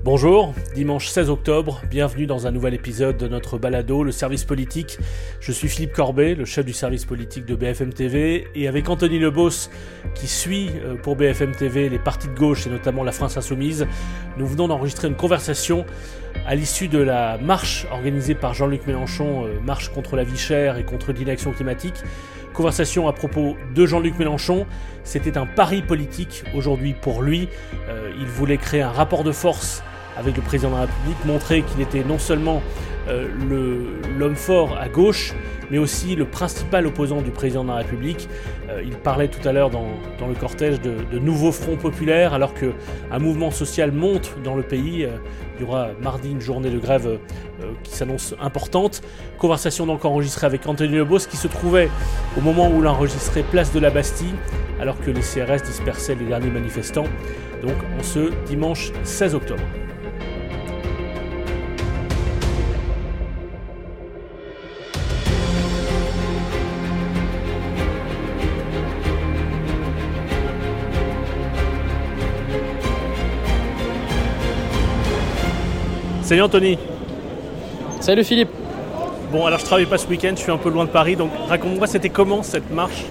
Bonjour, dimanche 16 octobre, bienvenue dans un nouvel épisode de notre balado, le service politique. Je suis Philippe Corbet, le chef du service politique de BFM TV, et avec Anthony Lebos, qui suit euh, pour BFM TV les partis de gauche et notamment la France Insoumise, nous venons d'enregistrer une conversation à l'issue de la marche organisée par Jean-Luc Mélenchon, euh, marche contre la vie chère et contre l'inaction climatique. Conversation à propos de Jean-Luc Mélenchon. C'était un pari politique aujourd'hui pour lui. Euh, il voulait créer un rapport de force avec le président de la République, montrer qu'il était non seulement l'homme fort à gauche, mais aussi le principal opposant du président de la République. Euh, il parlait tout à l'heure dans, le cortège de, de, nouveaux fronts populaires, alors qu'un mouvement social monte dans le pays. Euh, il y aura mardi une journée de grève qui s'annonce importante. Conversation donc enregistrée avec Anthony Lebos, qui se trouvait au moment où l'enregistrait place de la Bastille, alors que les CRS dispersaient les derniers manifestants. Donc en ce dimanche 16 octobre. Salut Anthony. Salut Philippe. Bon, alors je travaille pas ce week-end, je suis un peu loin de Paris, donc raconte-moi, c'était comment cette marche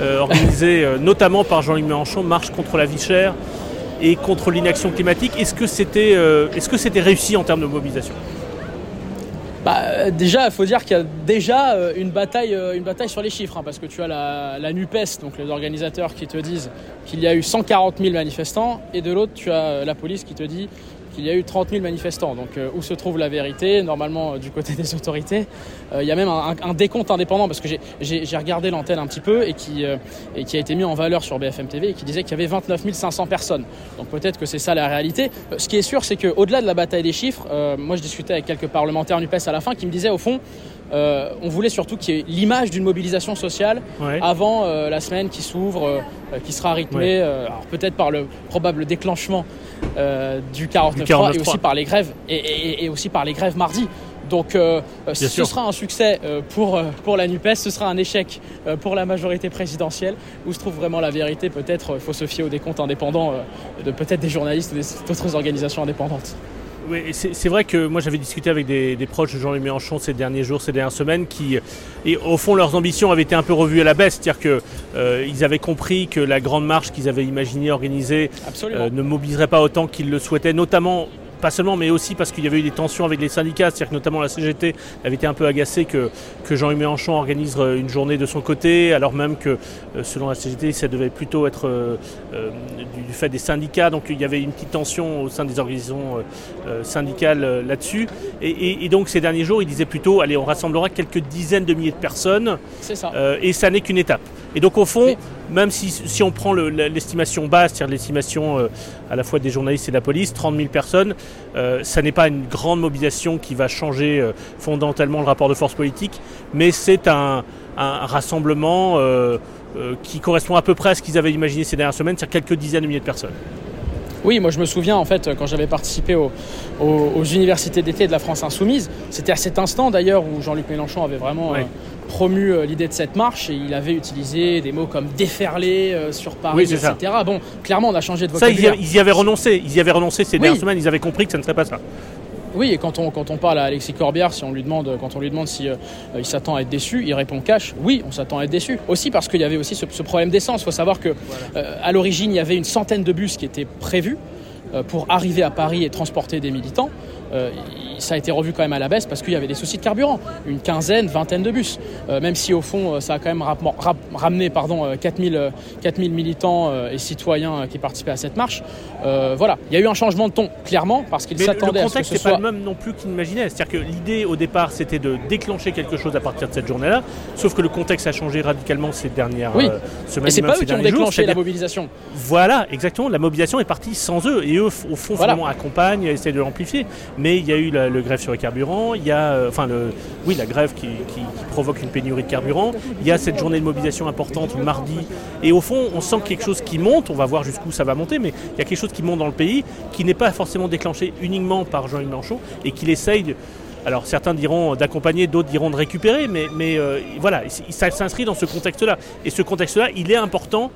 euh, organisée euh, notamment par Jean-Luc Mélenchon, marche contre la vie chère et contre l'inaction climatique? Est-ce que c'était euh, est-ce que c'était réussi en termes de mobilisation? Bah, déjà, il faut dire qu'il y a déjà une bataille, une bataille sur les chiffres, hein, parce que tu as la, la, NUPES, donc les organisateurs qui te disent qu'il y a eu 140 000 manifestants, et de l'autre, tu as la police qui te dit il y a eu 30 000 manifestants. Donc euh, où se trouve la vérité? Normalement euh, du côté des autorités. Euh, il y a même un, décompte indépendant parce que j'ai regardé l'antenne un petit peu et qui, et qui a été mis en valeur sur BFM TV et qui disait qu'il y avait 29 500 personnes. Donc peut-être que c'est ça la réalité. Ce qui est sûr, c'est qu'au-delà de la bataille des chiffres, moi je discutais avec quelques parlementaires NUPES à la fin qui me disaient au fond, on voulait surtout qu'il y ait l'image d'une mobilisation sociale avant la semaine qui s'ouvre, qui sera rythmée, alors peut-être par le probable déclenchement euh, du 49.3 et aussi par les grèves et, aussi par les grèves mardi. Donc euh, ce sera un succès euh, pour, pour la NUPES, ce sera un échec pour la majorité présidentielle. Où se trouve vraiment la vérité Peut-être il faut se fier aux décomptes indépendants de peut-être des journalistes ou d'autres organisations indépendantes. Oui, c'est vrai que moi j'avais discuté avec des, proches de Jean-Luc Mélenchon ces derniers jours, ces dernières semaines, qui, et au fond, leurs ambitions avaient été un peu revues à la baisse, c'est-à-dire qu'ils euh, avaient compris que la grande marche qu'ils avaient imaginée organiser euh, ne mobiliserait pas autant qu'ils le souhaitaient, notamment pas seulement, mais aussi parce qu'il y avait eu des tensions avec les syndicats, c'est-à-dire que notamment la CGT avait été un peu agacée que, Jean-Yves Mélenchon organise euh, une journée de son côté, alors même que euh, selon la CGT, ça devait plutôt être euh, du, fait des syndicats, donc il y avait une petite tension au sein des organisations syndicales là-dessus. Et, donc ces derniers jours, il disait plutôt, allez, on rassemblera quelques dizaines de milliers de personnes, ça. et ça n'est qu'une étape. Et donc au fond, même si, on prend l'estimation basse, c'est-à-dire l'estimation euh, à la fois des journalistes et de la police, 30 000 personnes, euh, ça n'est pas une grande mobilisation qui va changer euh, fondamentalement le rapport de force politique, mais c'est un, rassemblement qui correspond à peu près à ce qu'ils avaient imaginé ces dernières semaines, c'est-à-dire quelques dizaines de milliers de personnes. Oui, moi je me souviens en fait quand j'avais participé aux, universités d'été de la France Insoumise, c'était à cet instant d'ailleurs où Jean-Luc Mélenchon avait vraiment promu euh, l'idée de cette marche et il avait utilisé des mots comme déferler euh, sur Paris, etc. Bon, clairement, on a changé de vocabulaire. Ça, ils y, avaient renoncé. Ils y avaient renoncé ces dernières semaines. Ils avaient compris que ça ne serait pas ça. Oui, et quand on, quand on parle à Alexis Corbière, si on lui demande, quand on lui demande si euh, il s'attend à être déçu, il répond cash, oui, on s'attend à être déçu. Aussi parce qu'il y avait aussi ce, problème d'essence. Il faut savoir que à l'origine, il y avait une centaine de bus qui étaient prévus pour arriver à Paris et transporter des militants. Euh, ça a été revu quand même à la baisse parce qu'il y avait des soucis de carburant. Une quinzaine, vingtaine de bus. Euh, même si au fond, euh, ça a quand même ramené pardon, 4000, 4000 militants et citoyens qui participaient à cette marche. voilà, il y a eu un changement de ton, clairement, parce qu'ils s'attendaient à ce que ce soit... pas le même non plus qu'ils imaginaient. C'est-à-dire que l'idée au départ, c'était de déclencher quelque chose à partir de cette journée-là. Sauf que le contexte a changé radicalement ces dernières oui. semaines. Et c'est pas eux qui ont déclenché la mobilisation. Voilà, exactement. La mobilisation est partie sans eux. Et eux, au fond, vraiment accompagnent, essaient de l'amplifier mais il y a eu le grève sur les carburants, il y a, euh, enfin, le, oui, la grève qui, provoque une pénurie de carburant, il y a cette journée de mobilisation importante mardi, et au fond, on sent quelque chose qui monte, on va voir jusqu'où ça va monter, mais il y a quelque chose qui monte dans le pays, qui n'est pas forcément déclenché uniquement par Jean-Yves Mélenchon, et qu'il essaye alors certains diront d'accompagner, d'autres diront de récupérer, mais, euh, voilà, ça s'inscrit dans ce contexte-là. Et ce contexte-là, il est important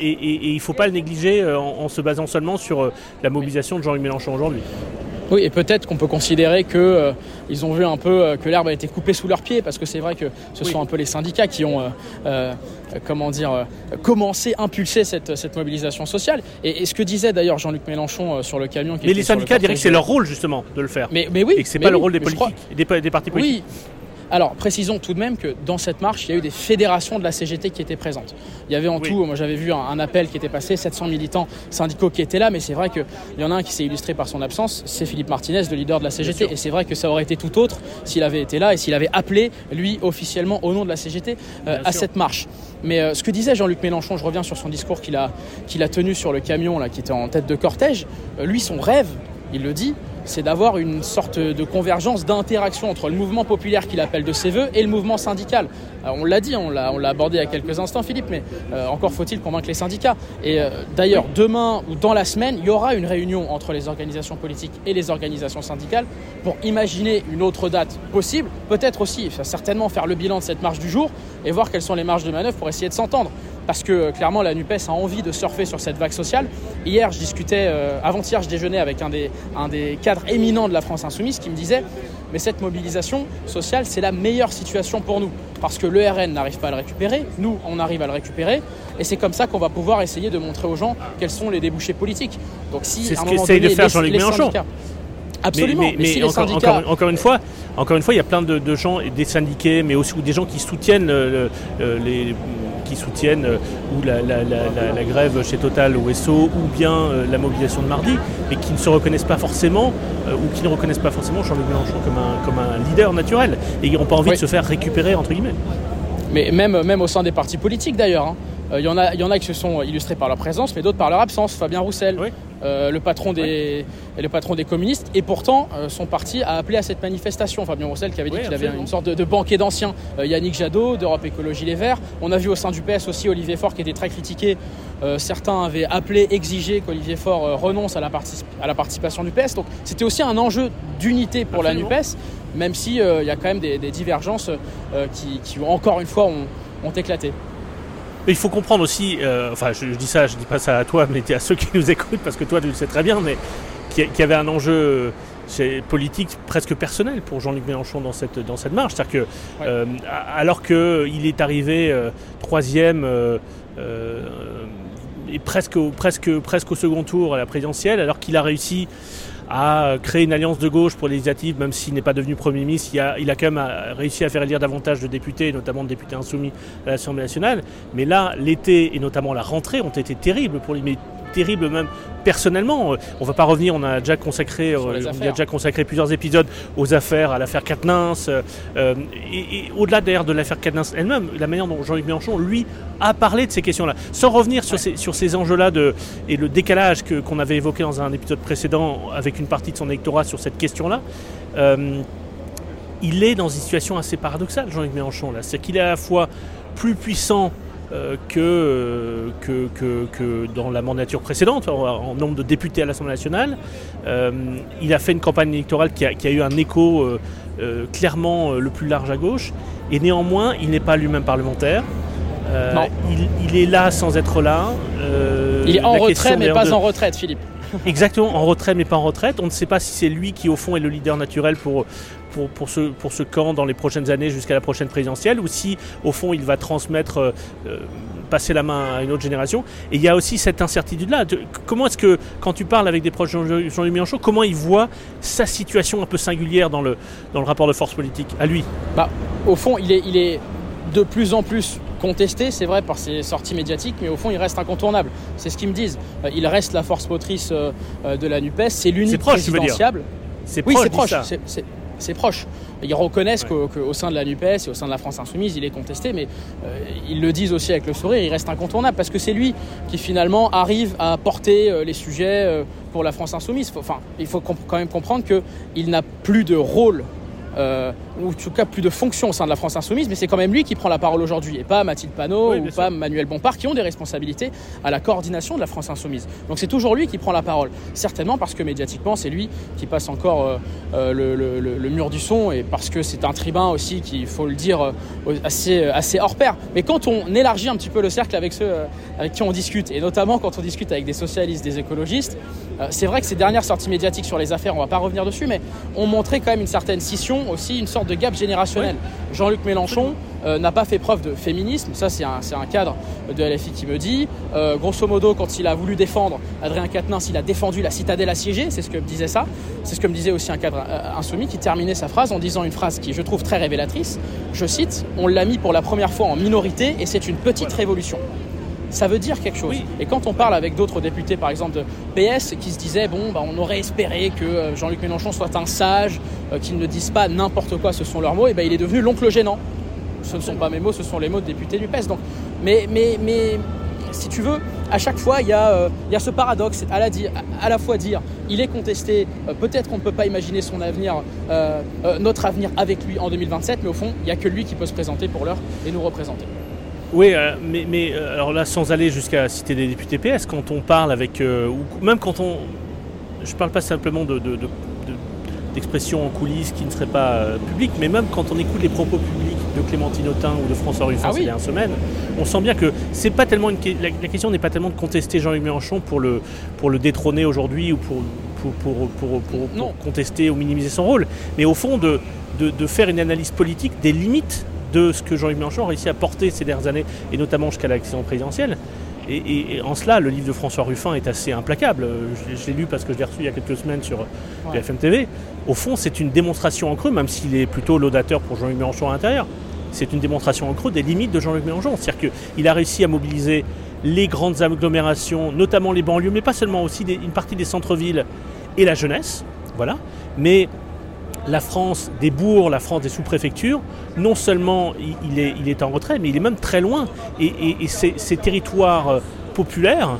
et, il ne faut pas le négliger en, se basant seulement sur la mobilisation de Jean-Luc Mélenchon aujourd'hui. Oui, et peut-être qu'on peut considérer qu'ils euh, ont vu un peu euh, que l'herbe a été coupée sous leurs pieds, parce que c'est vrai que ce sont un peu les syndicats qui ont, euh, comment dire, commencé, impulsé cette, cette mobilisation sociale. Et, ce que disait d'ailleurs Jean-Luc Mélenchon sur le camion. Qui mais les syndicats diraient que c'est leur rôle justement de le faire. Mais, mais oui. Et que c'est pas le rôle des politiques, des, des, partis politiques. Oui, alors, précisons tout de même que dans cette marche, il y a eu des fédérations de la CGT qui étaient présentes. Il y avait en tout, moi j'avais vu un, appel qui était passé, 700 militants syndicaux qui étaient là, mais c'est vrai qu'il y en a un qui s'est illustré par son absence, c'est Philippe Martinez, le leader de la CGT. Et c'est vrai que ça aurait été tout autre s'il avait été là et s'il avait appelé, lui, officiellement, au nom de la CGT, euh, à cette marche. Mais euh, ce que disait Jean-Luc Mélenchon, je reviens sur son discours qu'il a, qu'il a tenu sur le camion là, qui était en tête de cortège, euh, lui, son rêve, il le dit, c'est d'avoir une sorte de convergence, d'interaction entre le mouvement populaire qu'il appelle de ses voeux et le mouvement syndical. on l'a dit, on l'a, abordé il y a quelques instants, Philippe, mais euh, encore faut-il convaincre les syndicats. Et euh, d'ailleurs, demain ou dans la semaine, il y aura une réunion entre les organisations politiques et les organisations syndicales pour imaginer une autre date possible, peut-être aussi, certainement faire le bilan de cette marche du jour et voir quelles sont les marges de manœuvre pour essayer de s'entendre parce que euh, clairement la NUPES a envie de surfer sur cette vague sociale. Hier, je discutais, euh, avant-hier, je déjeunais avec un des, un des cadres éminents de la France Insoumise qui me disait mais cette mobilisation sociale, c'est la meilleure situation pour nous. Parce que le RN n'arrive pas à le récupérer, nous, on arrive à le récupérer, et c'est comme ça qu'on va pouvoir essayer de montrer aux gens quels sont les débouchés politiques. Donc si c'est ce qu'essaye de faire Jean-Luc Mélenchon. Absolument. Mais, encore, une fois, encore une fois, il y a plein de, gens, des syndiqués, mais aussi des gens qui soutiennent les qui soutiennent euh, ou la, grève chez Total ou SO ou bien euh, la mobilisation de mardi, mais qui ne se reconnaissent pas forcément euh, ou qui ne reconnaissent pas forcément Jean-Luc Mélenchon comme un, comme un leader naturel et qui n'ont pas envie de se faire récupérer entre guillemets. Mais même, même au sein des partis politiques d'ailleurs. Hein. Il y, en a, y en a qui se sont illustrés par leur présence, mais d'autres par leur absence. Fabien Roussel, euh, le, patron des, le patron des communistes, et pourtant euh, son parti a appelé à cette manifestation. Fabien Roussel qui avait dit qu'il avait une sorte de, banquet d'anciens. Euh, Yannick Jadot, d'Europe Écologie Les Verts. On a vu au sein du PS aussi Olivier Faure qui était très critiqué. certains avaient appelé, exigé qu'Olivier Faure renonce à la, à la, participation du PS. Donc c'était aussi un enjeu d'unité pour la NUPES, même s'il il y a quand même des, divergences qui, qui, encore une fois, ont éclaté. Mais il faut comprendre aussi, euh, enfin je, dis ça, je dis pas ça à toi, mais à ceux qui nous écoutent, parce que toi tu le sais très bien, mais qu'il y, avait un enjeu politique presque personnel pour Jean-Luc Mélenchon dans cette, dans cette marche. C'est-à-dire que, euh, alors qu'il est arrivé euh, troisième et presque, presque, presque au second tour à la présidentielle, alors qu'il a réussi a créé une alliance de gauche pour les législatives, même s'il n'est pas devenu Premier ministre, il a, quand même euh, réussi à faire élire davantage de députés, notamment de députés insoumis à l'Assemblée nationale. Mais là, l'été et notamment la rentrée ont été terribles pour lui terrible même personnellement. Euh, on va pas revenir, on a déjà consacré, euh, on a déjà consacré plusieurs épisodes aux affaires, à l'affaire Katnins. Euh, et, au-delà d'ailleurs de l'affaire Katnins elle-même, la manière dont Jean-Luc Mélenchon, lui, a parlé de ces questions-là. Sans revenir sur, ces, sur ces enjeux-là et le décalage qu'on avait évoqué dans un épisode précédent avec une partie de son électorat sur cette question-là. il est dans une situation assez paradoxale, Jean-Luc Mélenchon. Là. C'est qu'il est à la fois plus puissant euh, euh, que, que, que, dans la mandature précédente, en, nombre de députés à l'Assemblée nationale. Euh, il a fait une campagne électorale qui a, eu un écho clairement le plus large à gauche, et néanmoins, il n'est pas lui-même parlementaire. Il, est là sans être là. il est en retrait, mais pas en retraite, Philippe. Exactement, en retrait mais pas en retraite. On ne sait pas si c'est lui qui au fond est le leader naturel pour, pour, pour, ce, pour ce camp dans les prochaines années jusqu'à la prochaine présidentielle ou si au fond il va transmettre, euh, euh, passer la main à une autre génération. Et il y a aussi cette incertitude-là. Comment est-ce que quand tu parles avec des proches de Jean-Luc Mélenchon, comment il voit sa situation un peu singulière dans le, dans le rapport de force politique à lui? Bah, Au fond, il est, il est de plus en plus contesté, c'est vrai, par ses sorties médiatiques, mais au fond, il reste incontournable. C'est ce qu'ils me disent. Euh, il reste la force motrice de la NUPES, c'est l'unique présidentiable. C'est proche, oui, c'est proche. C'est proche. Ils reconnaissent qu'au sein de la NUPES et au sein de la France Insoumise, il est contesté, mais ils le disent aussi avec le sourire, il reste incontournable parce que c'est lui qui finalement arrive à porter les sujets pour la France Insoumise. Enfin, il faut quand même comprendre qu'il n'a plus de rôle euh, ou en tout cas plus de fonction au sein de la France Insoumise, mais c'est quand même lui qui prend la parole aujourd'hui, et pas Mathilde Panot ou pas Manuel Bompard, qui ont des responsabilités à la coordination de la France Insoumise. Donc c'est toujours lui qui prend la parole, certainement parce que médiatiquement, c'est lui qui passe encore euh, le, mur du son, et parce que c'est un tribun aussi qui, faut le dire, assez, assez hors pair. Mais quand on élargit un petit peu le cercle avec ceux avec qui on discute, et notamment quand on discute avec des socialistes, des écologistes, c'est vrai que ces dernières sorties médiatiques sur les affaires, on va pas revenir dessus, mais on montrait quand même une certaine scission, aussi une sorte de gap générationnel. Jean-Luc Mélenchon euh, n'a pas fait preuve de féminisme, ça c'est un, un, cadre de LFI qui me dit. Euh, grosso modo, quand il a voulu défendre Adrien Quatennens, il a défendu la citadelle assiégée, c'est ce que me disait ça. C'est ce que me disait aussi un cadre euh, insoumis qui terminait sa phrase en disant une phrase qui je trouve très révélatrice. Je cite, on l'a mis pour la première fois en minorité et c'est une petite révolution ça veut dire quelque chose. Et quand on parle avec d'autres députés, par exemple de PS, qui se disaient bon, bah, on aurait espéré que euh, Jean-Luc Mélenchon soit un sage, euh, qu'il ne dise pas n'importe quoi, ce sont leurs mots, et ben il est devenu l'oncle gênant. Ce ne sont pas mes mots, ce sont les mots de députés du PS. Donc, mais, mais, mais si tu veux, à chaque fois, il y, a, euh, il y a ce paradoxe à la, à la fois dire il est contesté, peut-être qu'on ne peut pas imaginer son avenir, notre avenir avec lui en 2027, mais au fond, il n'y a que lui qui peut se présenter pour l'heure et nous représenter. Oui, euh, mais, mais euh, alors là, sans aller jusqu'à citer des députés PS, quand on parle avec. Euh, ou même quand on. Je parle pas simplement de, d'expressions en coulisses qui ne seraient pas publiques, mais même quand on écoute les propos publics de Clémentine Autain ou de François Ruffin ah il y a une semaine, on sent bien que c'est pas tellement une, la, question n'est pas tellement de contester Jean-Luc Mélenchon pour le, pour le détrôner aujourd'hui ou pour, pour, pour, pour contester ou minimiser son rôle, mais au fond de, de faire une analyse politique des limites de ce que Jean-Luc Mélenchon a réussi à porter ces dernières années, et notamment jusqu'à l'élection présidentielle. Et, en cela, le livre de François Ruffin est assez implacable. Je, l'ai lu parce que je l'ai reçu il y a quelques semaines sur BFM TV. Au fond, c'est une démonstration en creux, même s'il est plutôt laudateur pour Jean-Luc Mélenchon à l'intérieur. C'est une démonstration en creux des limites de Jean-Luc Mélenchon. C'est-à-dire qu'il a réussi à mobiliser les grandes agglomérations, notamment les banlieues, mais pas seulement, aussi une partie des centres-villes et la jeunesse. Voilà. Mais la France des bourgs, la France des sous-préfectures, non seulement il est, il est, en retrait, mais il est même très loin. Et, ces, territoires euh, populaires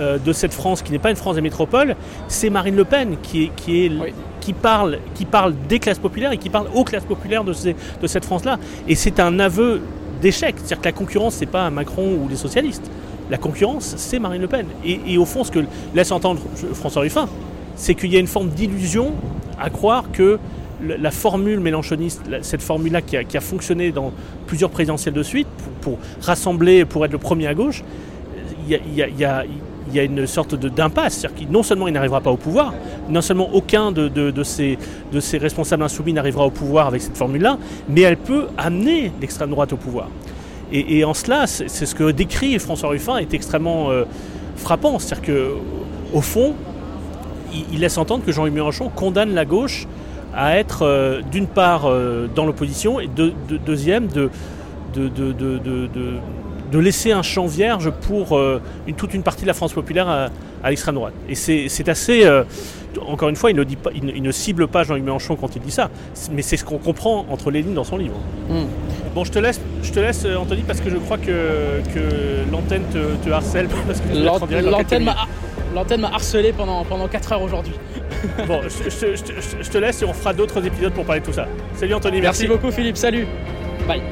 euh, de cette France, qui n'est pas une France des métropoles, c'est Marine Le Pen qui, qui, est, qui, parle, qui parle des classes populaires et qui parle aux classes populaires de, de cette France-là. Et c'est un aveu d'échec. C'est-à-dire que la concurrence, c'est pas Macron ou les socialistes. La concurrence, c'est Marine Le Pen. Et, et, au fond, ce que laisse entendre François Ruffin, c'est qu'il y a une forme d'illusion à croire que la formule mélanchoniste, cette formule-là qui, a, fonctionné dans plusieurs présidentielles de suite, pour, rassembler, pour être le premier à gauche, il y a, une sorte d'impasse. C'est-à-dire que non seulement il n'arrivera pas au pouvoir, non seulement aucun de, de, ces, responsables insoumis n'arrivera au pouvoir avec cette formule-là, mais elle peut amener l'extrême droite au pouvoir. Et, en cela, c'est ce que décrit François Ruffin est extrêmement euh, frappant. C'est-à-dire qu'au fond, il, laisse entendre que Jean-Luc Mélenchon condamne la gauche à être euh, d'une part euh, dans l'opposition et de, deuxième de, de, laisser un champ vierge pour euh, une, toute une partie de la France populaire à, l'extrême droite. Et c'est assez... encore une fois, il ne, dit pas, il, ne cible pas Jean-Luc Mélenchon quand il dit ça, mais c'est ce qu'on comprend entre les lignes dans son livre. Hmm. Bon, je te laisse, je te laisse Anthony, parce que je crois que, que l'antenne te, harcèle. L'antenne m'a L'antenne m'a harcelé pendant, pendant 4 heures aujourd'hui. bon, je, te laisse et on fera d'autres épisodes pour parler de tout ça. Salut Anthony, merci. Merci beaucoup Philippe, salut. Bye.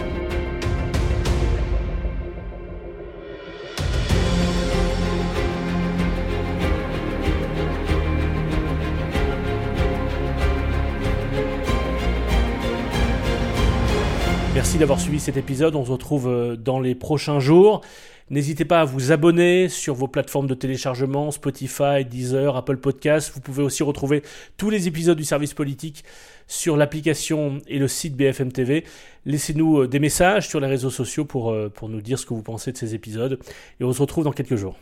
Merci d'avoir suivi cet épisode. On se retrouve euh, dans les prochains jours. N'hésitez pas à vous abonner sur vos plateformes de téléchargement, Spotify, Deezer, Apple Podcasts. Vous pouvez aussi retrouver tous les épisodes du service politique sur l'application et le site BFM TV. Laissez-nous euh, des messages sur les réseaux sociaux pour, euh, pour nous dire ce que vous pensez de ces épisodes. Et on se retrouve dans quelques jours.